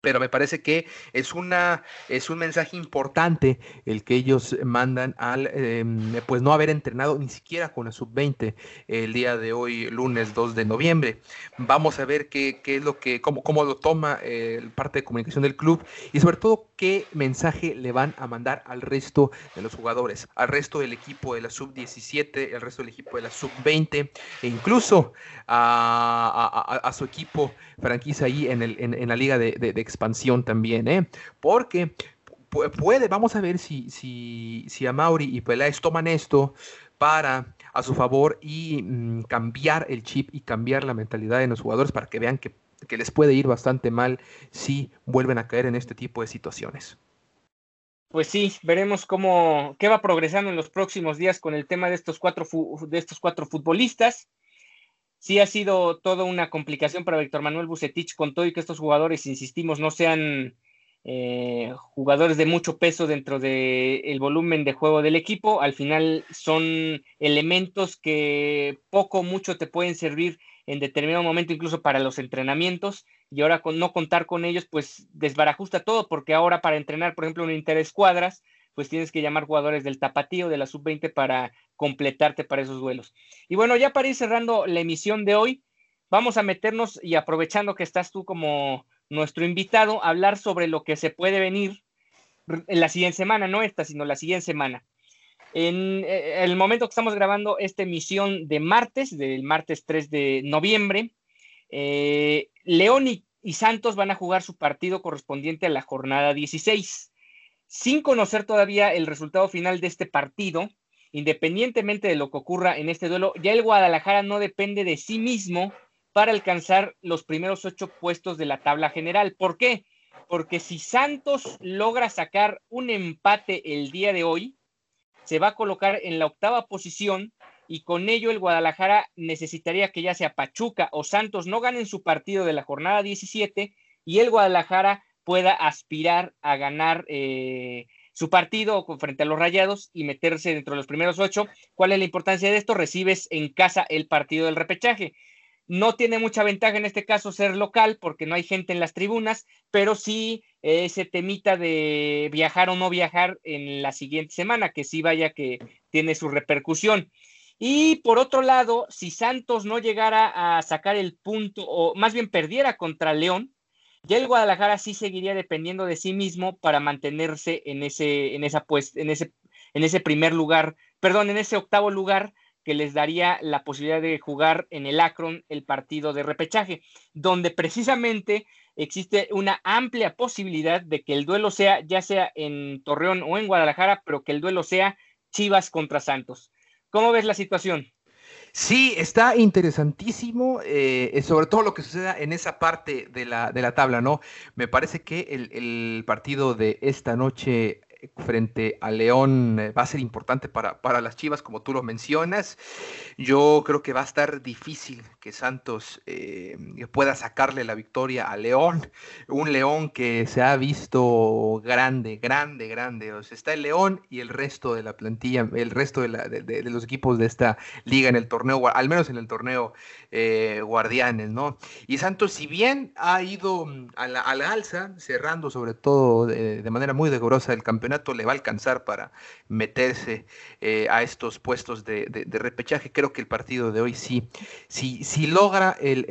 pero me parece que es, una, es un mensaje importante el que ellos mandan al em, pues no haber entrenado ni siquiera con la sub-20 el día de hoy, lunes 2 de noviembre. Vamos a ver qué, qué es lo que, cómo, cómo lo toma eh, parte de comunicación del club y sobre todo qué mensaje le van a mandar al resto de los jugadores, al resto del equipo de la sub-17, el resto del equipo de la sub-20 e incluso a, a, su equipo franquicia ahí en, el, en, la liga de expansión también, ¿eh? Porque puede, vamos a ver si, si, si Mauri y Peláez toman esto para a su favor y mm, cambiar el chip y cambiar la mentalidad de los jugadores para que vean que, que, les puede ir bastante mal si vuelven a caer en este tipo de situaciones. Pues sí, veremos cómo qué va progresando en los próximos días con el tema de estos cuatro de estos cuatro futbolistas sí ha sido toda una complicación para Víctor Manuel Bucetich con todo y que estos jugadores, insistimos, no sean eh, jugadores de mucho peso dentro del volumen de juego del equipo. Al final son elementos que poco o mucho te pueden servir en determinado momento, incluso para los entrenamientos. Y ahora con no contar con ellos, pues desbarajusta todo, porque ahora para entrenar, por ejemplo, en interescuadras, pues tienes que llamar jugadores del tapatío de la sub-20 para completarte para esos duelos. Y bueno, ya para ir cerrando la emisión de hoy, vamos a meternos y aprovechando que estás tú como nuestro invitado, a hablar sobre lo que se puede venir en la siguiente semana, no esta, sino la siguiente semana. En eh, el momento que estamos grabando esta emisión de martes, del martes 3 de noviembre, eh, León y, y Santos van a jugar su partido correspondiente a la jornada 16 sin conocer todavía el resultado final de este partido, independientemente de lo que ocurra en este duelo, ya el Guadalajara no depende de sí mismo para alcanzar los primeros ocho puestos de la tabla general. ¿Por qué? Porque si Santos logra sacar un empate el día de hoy, se va a colocar en la octava posición y con ello el Guadalajara necesitaría que ya sea Pachuca o Santos no ganen su partido de la jornada 17 y el Guadalajara pueda aspirar a ganar eh, su partido frente a los Rayados y meterse dentro de los primeros ocho. ¿Cuál es la importancia de esto? Recibes en casa el partido del repechaje. No tiene mucha ventaja en este caso ser local porque no hay gente en las tribunas, pero sí ese temita de viajar o no viajar en la siguiente semana, que sí vaya que tiene su repercusión. Y por otro lado, si Santos no llegara a sacar el punto, o más bien perdiera contra León, ya el Guadalajara sí seguiría dependiendo de sí mismo para mantenerse en ese, en esa pues, en ese, en ese primer lugar, perdón, en ese octavo lugar que les daría la posibilidad de jugar en el Akron el partido de repechaje, donde precisamente existe una amplia posibilidad de que el duelo sea ya sea en Torreón o en Guadalajara, pero que el duelo sea Chivas contra Santos. ¿Cómo ves la situación? Sí, está interesantísimo, eh, sobre todo lo que suceda en esa parte de la, de la tabla, ¿no? Me parece que el, el partido de esta noche frente a León eh, va a ser importante para, para, las Chivas, como tú lo mencionas. Yo creo que va a estar difícil que Santos eh, pueda sacarle la victoria a León. Un León que se ha visto grande, grande, grande. O está el León y el resto de la plantilla, el resto de, los equipos de esta liga en el torneo, al menos en el torneo eh, Guardianes, ¿no? Y Santos, si bien ha ido mm, a la, alza, cerrando sobre todo de, de manera muy decorosa el campeonato, le va a alcanzar para meterse eh, a estos puestos de, repechaje. Creo que el partido de hoy sí, sí, si logra el,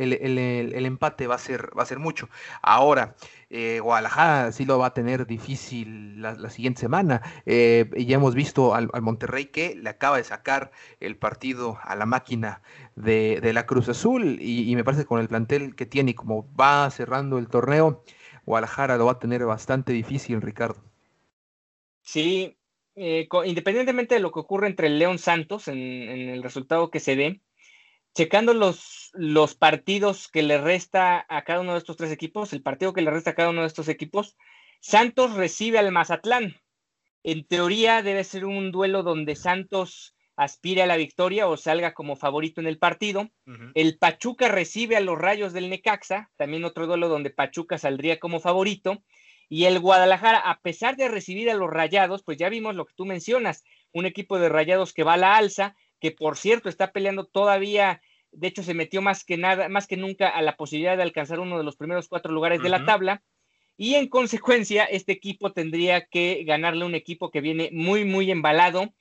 empate va a, ser, va a ser mucho. Ahora, eh, Guadalajara sí lo va a tener difícil la, siguiente semana. Eh, ya hemos visto al, Monterrey que le acaba de sacar el partido a la máquina de, la Cruz Azul y, y, me parece que con el plantel que tiene y como va cerrando el torneo, Guadalajara lo va a tener bastante difícil, Ricardo. Sí, eh, independientemente de lo que ocurre entre el León Santos en, el resultado que se dé, checando los, los partidos que le resta a cada uno de estos tres equipos, el partido que le resta a cada uno de estos equipos, Santos recibe al Mazatlán. En teoría debe ser un duelo donde Santos aspire a la victoria o salga como favorito en el partido. El Pachuca recibe a los Rayos del Necaxa, también otro duelo donde Pachuca saldría como favorito. Y el Guadalajara, a pesar de recibir a los Rayados, pues ya vimos lo que tú mencionas, un equipo de Rayados que va a la alza, que por cierto está peleando todavía, de hecho se metió más que nada, más que nunca a la posibilidad de alcanzar uno de los primeros cuatro lugares de la tabla. Y en consecuencia, este equipo tendría que ganarle un equipo que viene muy, muy embalado.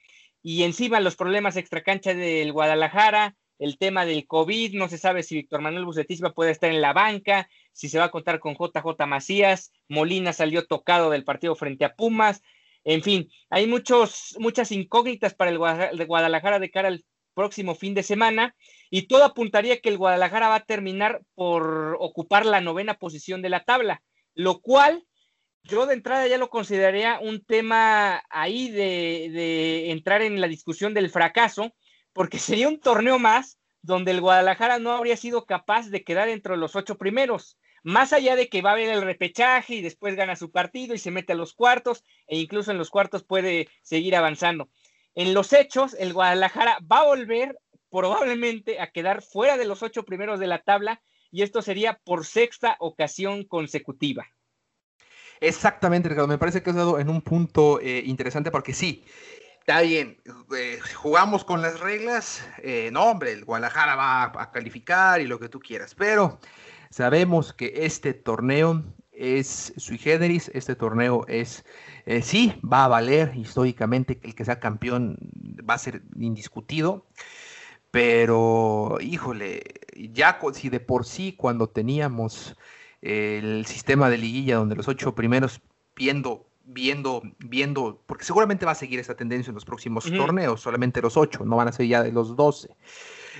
Y encima los problemas extracancha del Guadalajara, el tema del COVID, no se sabe si Víctor Manuel Bucetis puede estar en la banca, si se va a contar con JJ Macías, Molina salió tocado del partido frente a Pumas, en fin, hay muchos, muchas incógnitas para el Guadalajara de cara al próximo fin de semana y todo apuntaría que el Guadalajara va a terminar por ocupar la novena posición de la tabla, lo cual yo de entrada ya lo consideraría un tema ahí de, de entrar en la discusión del fracaso, porque sería un torneo más donde el Guadalajara no habría sido capaz de quedar entre los ocho primeros más allá de que va a haber el repechaje y después gana su partido y se mete a los cuartos e incluso en los cuartos puede seguir avanzando. En los hechos, el Guadalajara va a volver probablemente a quedar fuera de los ocho primeros de la tabla y esto sería por sexta ocasión consecutiva. Exactamente, Ricardo. Me parece que has dado en un punto eh, interesante porque sí, está bien, eh, jugamos con las reglas. Eh, no, hombre, el Guadalajara va a calificar y lo que tú quieras, pero Sabemos que este torneo es sui generis, este torneo es, eh, sí, va a valer históricamente, el que sea campeón va a ser indiscutido, pero híjole, ya si de por sí cuando teníamos el sistema de liguilla donde los ocho primeros viendo, viendo, viendo, porque seguramente va a seguir esa tendencia en los próximos torneos, solamente los ocho, no van a ser ya de los doce.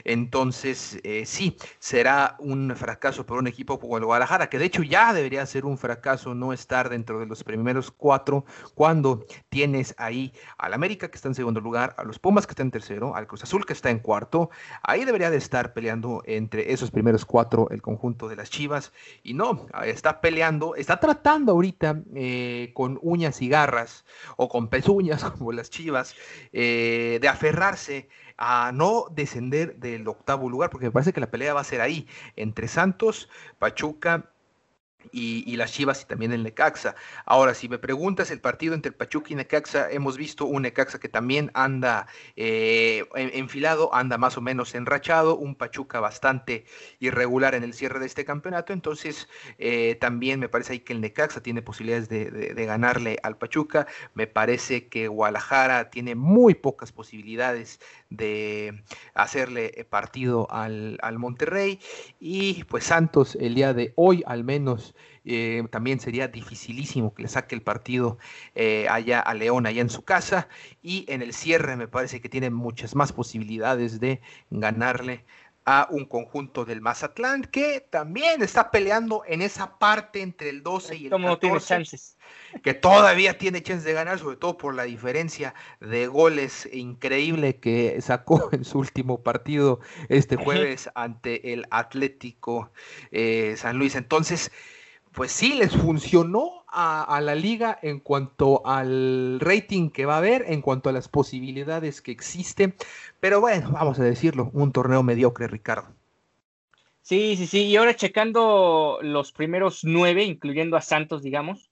Entonces, eh, sí, será un fracaso por un equipo como el Guadalajara, que de hecho ya debería ser un fracaso no estar dentro de los primeros cuatro cuando tienes ahí al América que está en segundo lugar, a los Pumas que está en tercero, al Cruz Azul que está en cuarto. Ahí debería de estar peleando entre esos primeros cuatro el conjunto de las Chivas. Y no, está peleando, está tratando ahorita eh, con uñas y garras o con pezuñas como las Chivas eh, de aferrarse a no descender del octavo lugar, porque me parece que la pelea va a ser ahí, entre Santos, Pachuca y, las Chivas y también el Necaxa. Ahora, si me preguntas el partido entre Pachuca y Necaxa, hemos visto un Necaxa que también anda eh, enfilado, anda más o menos enrachado, un Pachuca bastante irregular en el cierre de este campeonato, entonces eh, también me parece ahí que el Necaxa tiene posibilidades de, ganarle al Pachuca, me parece que Guadalajara tiene muy pocas posibilidades de hacerle partido al, al Monterrey. Y pues Santos el día de hoy al menos eh, también sería dificilísimo que le saque el partido eh, allá a León, allá en su casa. Y en el cierre me parece que tiene muchas más posibilidades de ganarle a un conjunto del Mazatlán que también está peleando en esa parte entre el 12 y el Como tiene chances. Que todavía tiene chances de ganar, sobre todo por la diferencia de goles increíble que sacó en su último partido este jueves ante el Atlético eh, San Luis. Entonces, pues sí, les funcionó a, la liga en cuanto al rating que va a haber, en cuanto a las posibilidades que existen. Pero bueno, vamos a decirlo, un torneo mediocre, Ricardo. Sí, sí, sí. Y ahora checando los primeros nueve, incluyendo a Santos, digamos.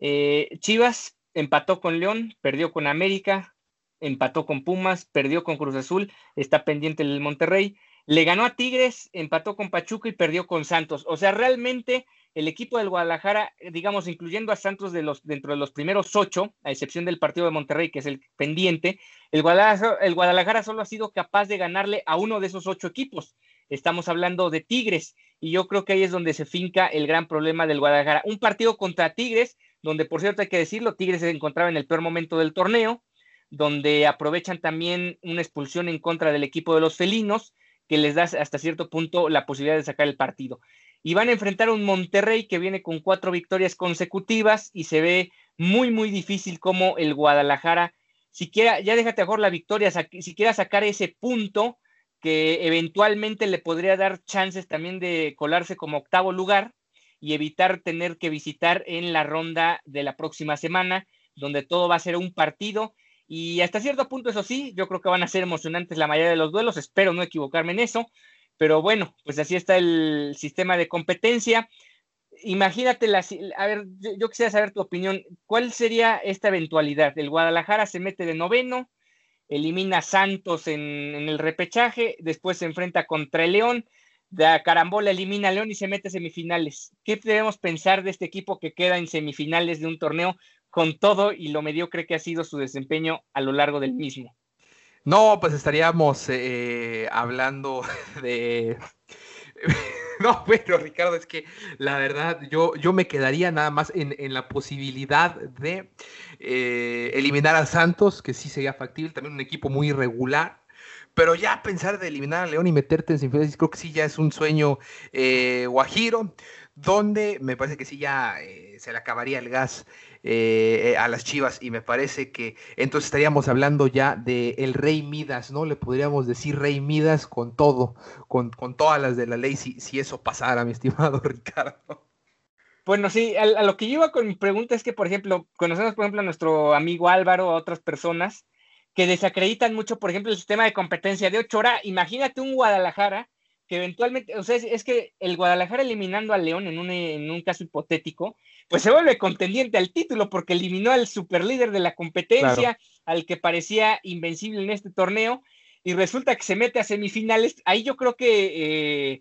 Eh, Chivas empató con León, perdió con América, empató con Pumas, perdió con Cruz Azul, está pendiente el Monterrey. Le ganó a Tigres, empató con Pachuca y perdió con Santos. O sea, realmente el equipo del Guadalajara, eh, digamos, incluyendo a Santos de los, dentro de los primeros ocho, a excepción del partido de Monterrey, que es el pendiente, el Guadalajara, el Guadalajara solo ha sido capaz de ganarle a uno de esos ocho equipos. Estamos hablando de Tigres, y yo creo que ahí es donde se finca el gran problema del Guadalajara. Un partido contra Tigres, donde por cierto hay que decirlo, Tigres se encontraba en el peor momento del torneo, donde aprovechan también una expulsión en contra del equipo de los felinos, que les da hasta cierto punto la posibilidad de sacar el partido y van a enfrentar a un Monterrey que viene con cuatro victorias consecutivas y se ve muy, muy difícil como el Guadalajara, siquiera, ya déjate mejor la victoria, si quiera sacar ese punto que eventualmente le podría dar chances también de colarse como octavo lugar y evitar tener que visitar en la ronda de la próxima semana, donde todo va a ser un partido. Y hasta cierto punto, eso sí, yo creo que van a ser emocionantes la mayoría de los duelos, espero no equivocarme en eso, pero bueno, pues así está el sistema de competencia. Imagínate, la, a ver, yo, quisiera saber tu opinión. ¿Cuál sería esta eventualidad? El Guadalajara se mete de noveno, elimina a Santos en, el repechaje, después se enfrenta contra el León, de carambola elimina a León y se mete a semifinales. ¿Qué debemos pensar de este equipo que queda en semifinales de un torneo con todo y lo mediocre que ha sido su desempeño a lo largo del mismo? No, pues estaríamos eh, hablando de... No, pero Ricardo, es que la verdad yo, yo me quedaría nada más en, la posibilidad de eh, eliminar a Santos, que sí sería factible, también un equipo muy irregular, pero ya pensar de eliminar a León y meterte en semifinales, creo que sí ya es un sueño eh, guajiro, donde me parece que sí ya se le acabaría el gas eh, a las Chivas y me parece que entonces estaríamos hablando ya de el Rey Midas, ¿no? Le podríamos decir Rey Midas con todo, con, con todas las de la ley, si, si eso pasara, mi estimado Ricardo. Bueno, sí, a, lo que yo iba con mi pregunta es que, por ejemplo, conocemos, por ejemplo, a nuestro amigo Álvaro, a otras personas que desacreditan mucho, por ejemplo, el sistema de competencia de ocho horas. Imagínate un Guadalajara que eventualmente, o sea, es, que el Guadalajara eliminando al León en un, en un caso hipotético, pues se vuelve contendiente al título porque eliminó al superlíder de la competencia, al que parecía invencible en este torneo, y resulta que se mete a semifinales. Ahí yo creo que, eh,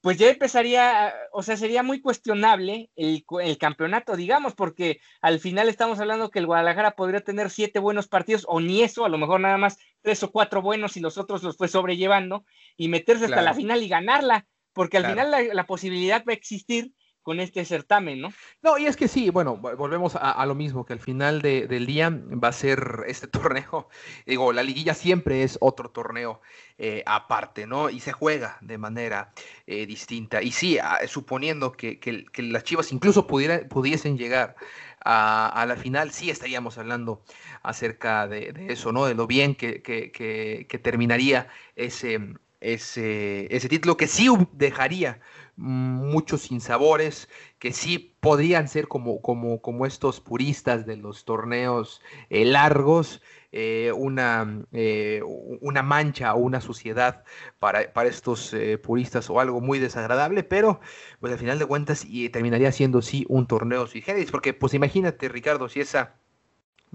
pues ya empezaría, o sea, sería muy cuestionable el, el, campeonato, digamos, porque al final estamos hablando que el Guadalajara podría tener siete buenos partidos, o ni eso, a lo mejor nada más tres o cuatro buenos y los otros los fue sobrellevando, y meterse hasta la final y ganarla, porque al final la, la posibilidad va a existir con este certamen, ¿no? No, y es que sí, bueno, volvemos a, lo mismo, que al final del día va a ser este torneo, digo, la liguilla siempre es otro torneo eh, aparte, ¿no? Y se juega de manera eh, distinta. Y sí, suponiendo que, las Chivas incluso pudiesen llegar a, la final, sí estaríamos hablando acerca de, eso, ¿no? De lo bien que, que terminaría ese, ese, ese título, que sí dejaría muchos sinsabores que sí podrían ser como, como, como estos puristas de los torneos eh, largos, eh, una, eh, una mancha o una suciedad para, para estos puristas o algo muy desagradable, pero pues al final de cuentas y terminaría siendo sí un torneo sui porque pues imagínate Ricardo, si esa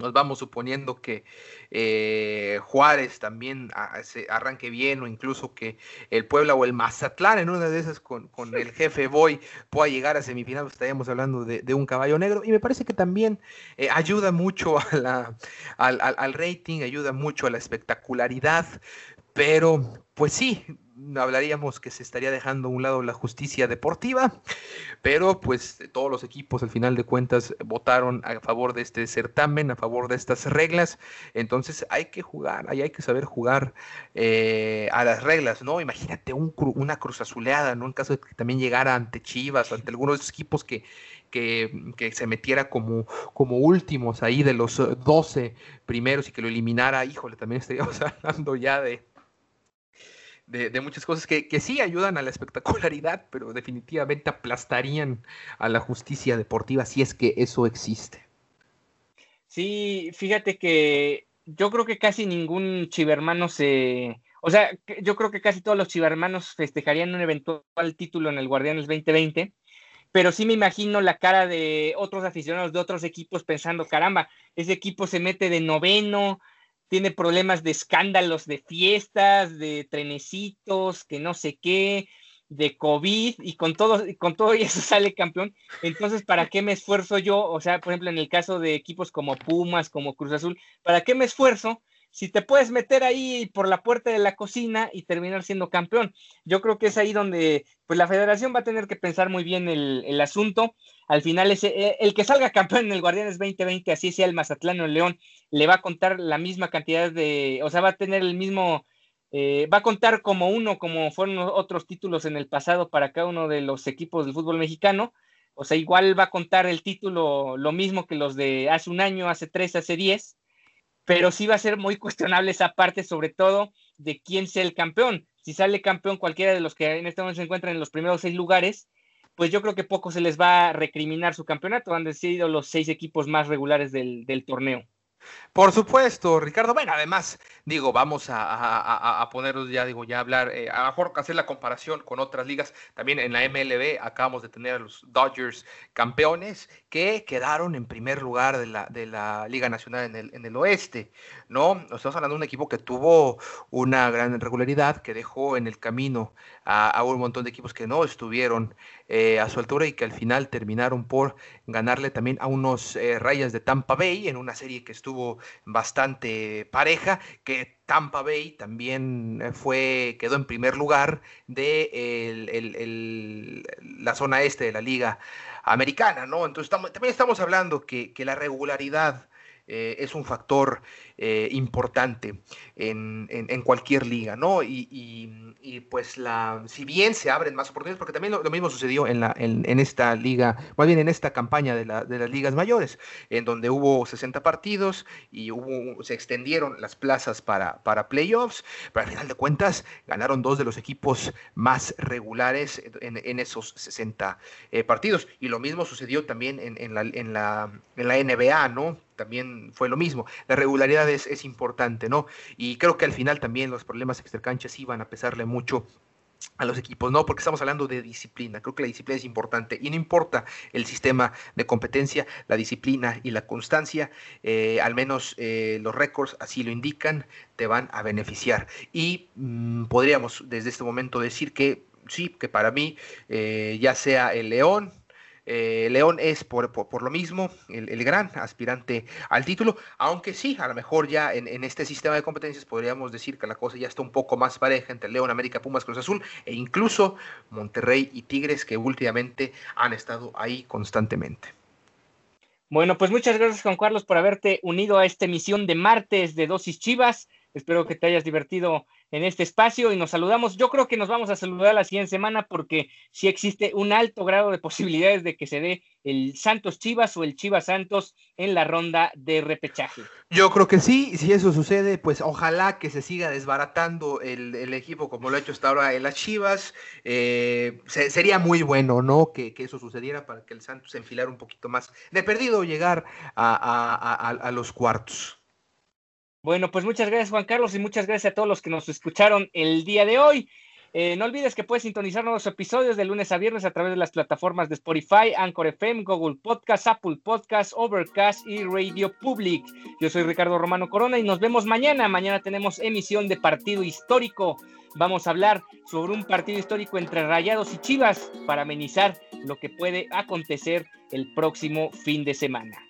nos vamos suponiendo que eh, Juárez también se arranque bien o incluso que el Puebla o el Mazatlán en una de esas con, el jefe Boy pueda llegar a semifinal, estaríamos hablando de, un caballo negro. Y me parece que también eh, ayuda mucho a la, al rating, ayuda mucho a la espectacularidad, pero pues sí, hablaríamos que se estaría dejando a un lado la justicia deportiva, pero pues todos los equipos al final de cuentas votaron a favor de este certamen, a favor de estas reglas, entonces hay que jugar, ahí hay que saber jugar eh, a las reglas, ¿no? Imagínate una cruz azuleada, ¿no? En caso de que también llegara ante Chivas, ante algunos de esos equipos que, que, que, se metiera como, como últimos ahí de los 12 primeros y que lo eliminara, híjole, también estaríamos hablando ya de de, muchas cosas que, sí ayudan a la espectacularidad, pero definitivamente aplastarían a la justicia deportiva si es que eso existe. Sí, fíjate que yo creo que casi ningún chivermano se... O sea, yo creo que casi todos los chivermanos festejarían un eventual título en el Guardianes 2020, pero sí me imagino la cara de otros aficionados de otros equipos pensando, caramba, ese equipo se mete de noveno, tiene problemas de escándalos de fiestas, de trenecitos, que no sé qué, de COVID, y con todo, con todo eso sale campeón. Entonces, ¿para qué me esfuerzo yo? O sea, por ejemplo, en el caso de equipos como Pumas, como Cruz Azul, ¿para qué me esfuerzo si te puedes meter ahí por la puerta de la cocina y terminar siendo campeón. Yo creo que es ahí donde pues la federación va a tener que pensar muy bien el, asunto. Al final, ese, e, el que salga campeón en el Guardianes 2020, así sea el Mazatlán o el León, le va a contar la misma cantidad de, o sea, va a tener el mismo, eh, va a contar como uno, como fueron otros títulos en el pasado para cada uno de los equipos del fútbol mexicano. O sea, igual va a contar el título lo mismo que los de hace un año, hace tres, hace diez pero sí va a ser muy cuestionable esa parte, sobre todo de quién sea el campeón. Si sale campeón cualquiera de los que en este momento se encuentran en los primeros seis lugares, pues yo creo que poco se les va a recriminar su campeonato. Han decidido los seis equipos más regulares del, del torneo. Por supuesto, Ricardo. Bueno, además, digo, vamos a, ponernos ya, digo, ya hablar, eh, a lo mejor hacer la comparación con otras ligas. También en la MLB acabamos de tener a los Dodgers campeones que quedaron en primer lugar de la, de la Liga Nacional en el, en el oeste, ¿no? Estamos hablando de un equipo que tuvo una gran regularidad, que dejó en el camino a, un montón de equipos que no estuvieron eh, a su altura y que al final terminaron por ganarle también a unos eh, Rayas de Tampa Bay en una serie que estuvo bastante pareja, que Tampa Bay también eh, fue, quedó en primer lugar de la zona este de la liga americana, ¿no? Entonces también estamos hablando que, que la regularidad es un factor eh, importante en, en, cualquier liga, ¿no? Y, y, pues la, si bien se abren más oportunidades, porque también lo, mismo sucedió en, la, en, en, esta liga, más bien en esta campaña de, la, de, las ligas mayores, en donde hubo 60 partidos y se extendieron las plazas para, para playoffs, pero al final de cuentas ganaron dos de los equipos más regulares en, esos 60 eh, partidos. Y lo mismo sucedió también en, la, en, la, en la NBA, ¿no? También fue lo mismo. La regularidad es, importante, ¿no? Y creo que al final también los problemas extracanchas iban a pesarle mucho a los equipos, no, porque estamos hablando de disciplina, creo que la disciplina es importante y no importa el sistema de competencia, la disciplina y la constancia, eh, al menos eh, los récords así lo indican, te van a beneficiar. Y mm, podríamos desde este momento decir que sí, que para mí, eh, ya sea el León, Eh, León es por, por, lo mismo el, gran aspirante al título, aunque sí, a lo mejor ya en, en, este sistema de competencias podríamos decir que la cosa ya está un poco más pareja entre León, América, Pumas, Cruz Azul e incluso Monterrey y Tigres que últimamente han estado ahí constantemente. Bueno, pues muchas gracias Juan Carlos por haberte unido a esta emisión de martes de Dosis Chivas. Espero que te hayas divertido en este espacio y nos saludamos. Yo creo que nos vamos a saludar la siguiente semana porque sí existe un alto grado de posibilidades de que se dé el Santos Chivas o el Chivas Santos en la ronda de repechaje. Yo creo que sí, si eso sucede, pues ojalá que se siga desbaratando el, equipo como lo ha hecho hasta ahora en las Chivas. Eh, sería muy bueno, ¿no? Que, eso sucediera para que el Santos se enfilara un poquito más de perdido llegar a los cuartos. Bueno, pues muchas gracias Juan Carlos y muchas gracias a todos los que nos escucharon el día de hoy. Eh, no olvides que puedes sintonizar nuevos episodios de lunes a viernes a través de las plataformas de Spotify, Anchor FM, Google Podcast, Apple Podcast, Overcast y Radio Public. Yo soy Ricardo Romano Corona y nos vemos mañana. Mañana tenemos emisión de partido histórico. Vamos a hablar sobre un partido histórico entre Rayados y Chivas para amenizar lo que puede acontecer el próximo fin de semana.